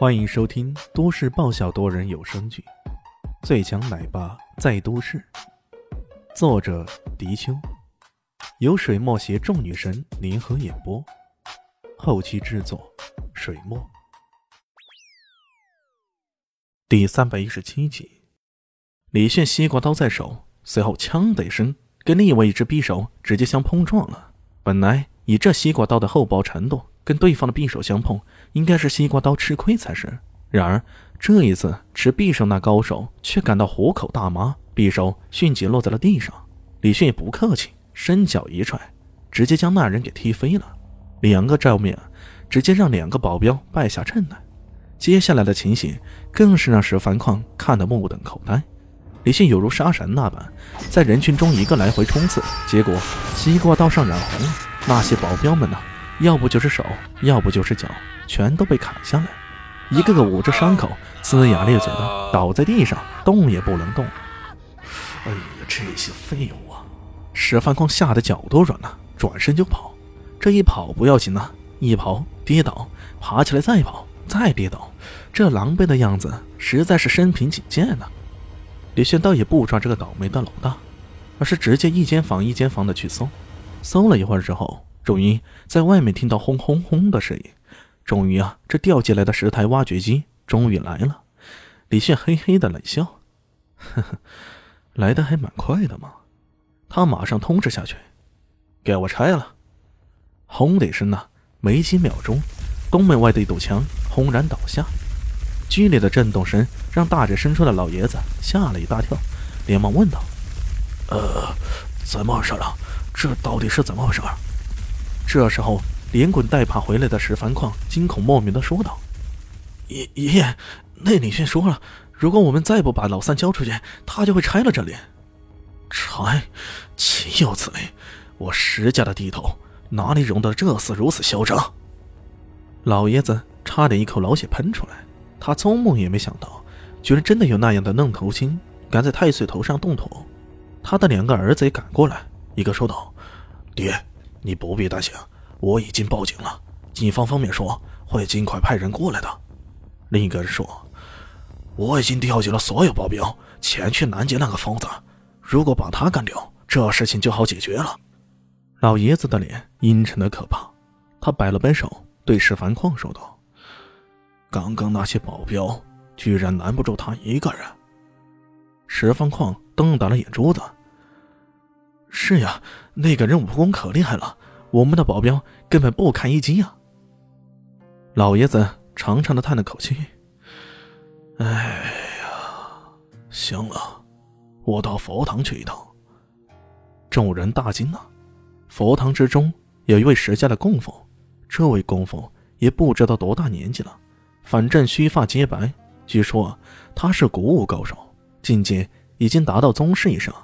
欢迎收听都市爆笑多人有声剧《最强奶爸在都市》，作者：迪秋，由水墨携众女神联合演播，后期制作：水墨。第三百一十七集，李炫西瓜刀在手，随后“枪”的一声，跟另外一只匕首直接相碰撞了。本来以这西瓜刀的厚薄程度。跟对方的匕首相碰，应该是西瓜刀吃亏才是。然而这一次，持匕首那高手却感到虎口大麻，匕首迅即落在了地上。李迅也不客气，伸脚一踹，直接将那人给踢飞了。两个照面，直接让两个保镖败下阵来。接下来的情形更是让石凡矿看得目瞪口呆。李迅犹如杀神那般，在人群中一个来回冲刺，结果西瓜刀上染红。那些保镖们呢？要不就是手，要不就是脚，全都被砍下来，一个个捂着伤口，龇牙咧嘴的倒在地上，动也不能动。哎呀，这些废物啊！石范光吓得脚都软了，转身就跑。这一跑不要紧啊，一跑跌倒，爬起来再跑，再跌倒，这狼狈的样子实在是身平仅见呐。李炫倒也不抓这个倒霉的老大，而是直接一间房一间房的去搜，搜了一会儿之后。终于在外面听到轰轰轰的声音。终于啊，这调进来的十台挖掘机终于来了。李炫嘿嘿的冷笑：“呵呵，来的还蛮快的嘛。”他马上通知下去：“给我拆了！”轰的一声呐，没几秒钟，东门外的一堵墙轰然倒下。剧烈的震动声让大着身出的老爷子吓了一大跳，连忙问道：“呃，怎么回事了？这到底是怎么回事？”这时候，连滚带爬回来的石凡矿惊恐莫名的说道：“爷爷爷，那李迅说了，如果我们再不把老三交出去，他就会拆了这里。拆？岂有此理！我石家的地头哪里容得这厮如此嚣张？”老爷子差点一口老血喷出来，他做梦也没想到，居然真的有那样的愣头青敢在太岁头上动土。他的两个儿子也赶过来，一个说道：“爹。”你不必担心，我已经报警了，警方方面说会尽快派人过来的。另一个人说，我已经调集了所有保镖前去拦截那个疯子，如果把他干掉，这事情就好解决了。老爷子的脸阴沉的可怕，他摆了摆手，对石凡矿说道：“刚刚那些保镖居然拦不住他一个人。”石凡矿瞪大了眼珠子。是呀，那个人武功可厉害了，我们的保镖根本不堪一击啊！老爷子长长的叹了口气：“哎呀，行了，我到佛堂去一趟。”众人大惊啊！佛堂之中有一位石家的供奉，这位供奉也不知道多大年纪了，反正须发皆白，据说他是古武高手，境界已经达到宗师以上。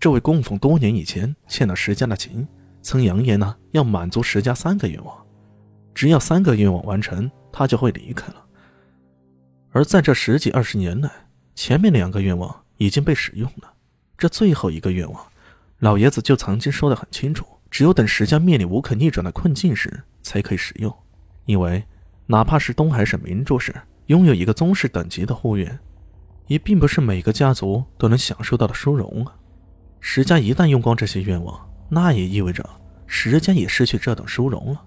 这位供奉多年以前欠了石家的情，曾扬言呢要满足石家三个愿望，只要三个愿望完成，他就会离开了。而在这十几二十年来，前面两个愿望已经被使用了，这最后一个愿望，老爷子就曾经说得很清楚，只有等石家面临无可逆转的困境时才可以使用，因为哪怕是东海省明珠市拥有一个宗室等级的护院，也并不是每个家族都能享受到的殊荣啊。石家一旦用光这些愿望，那也意味着石家也失去这等殊荣了。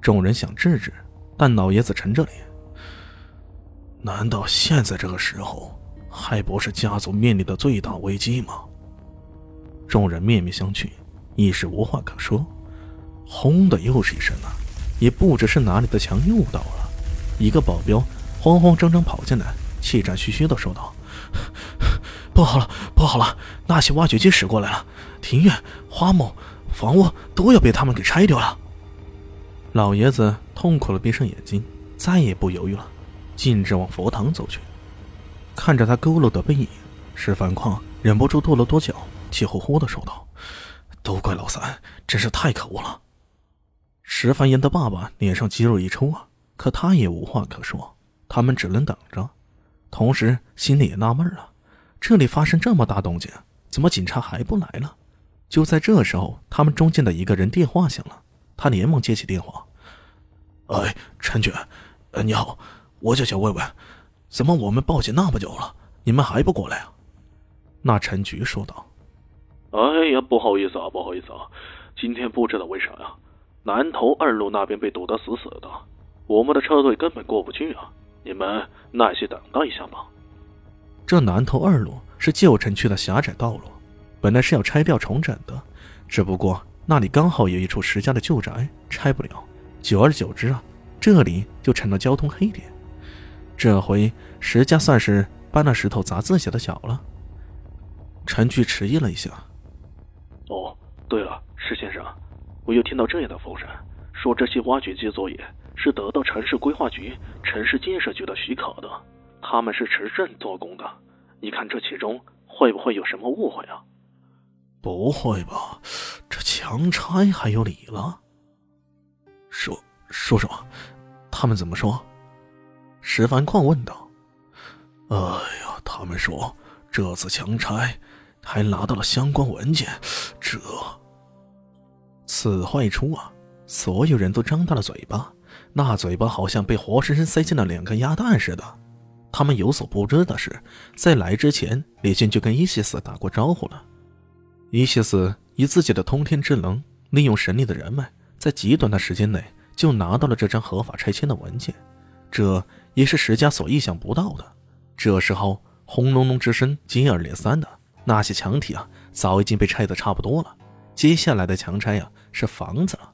众人想制止，但老爷子沉着脸：“难道现在这个时候还不是家族面临的最大危机吗？”众人面面相觑，一时无话可说。轰的又是一声啊！也不知是哪里的墙又倒了。一个保镖慌慌张张跑进来，气喘吁吁的说道。不好了，不好了！那些挖掘机驶过来了，庭院、花木、房屋都要被他们给拆掉了。老爷子痛苦的闭上眼睛，再也不犹豫了，径直往佛堂走去。看着他佝偻的背影，石凡矿忍不住跺了跺脚，气呼呼的说道：“都怪老三，真是太可恶了！”石凡言的爸爸脸上肌肉一抽啊，可他也无话可说，他们只能等着，同时心里也纳闷了。这里发生这么大动静，怎么警察还不来了？就在这时候，他们中间的一个人电话响了，他连忙接起电话：“哎，陈局，呃，你好，我就想问问，怎么我们报警那么久了，你们还不过来啊？那陈局说道：“哎呀，不好意思啊，不好意思啊，今天不知道为啥呀，南头二路那边被堵得死死的，我们的车队根本过不去啊。你们耐心等待一下吧。”这南头二路是旧城区的狭窄道路，本来是要拆掉重整的，只不过那里刚好有一处石家的旧宅，拆不了。久而久之啊，这里就成了交通黑点。这回石家算是搬了石头砸自己的脚了。陈局迟疑了一下。哦，对了，石先生，我又听到这样的风声，说这些挖掘机作业是得到城市规划局、城市建设局的许可的。他们是持证做工的，你看这其中会不会有什么误会啊？不会吧，这强拆还有理了？说说说，他们怎么说？石凡矿问道。哎呀，他们说这次强拆还拿到了相关文件，这……此话一出啊，所有人都张大了嘴巴，那嘴巴好像被活生生塞进了两颗鸭蛋似的。他们有所不知的是，在来之前，李俊就跟伊西斯打过招呼了。伊西斯以自己的通天之能，利用神力的人脉，在极短的时间内就拿到了这张合法拆迁的文件，这也是石家所意想不到的。这时候，轰隆隆之声接二连三的，那些墙体啊，早已经被拆得差不多了。接下来的强拆啊，是房子了。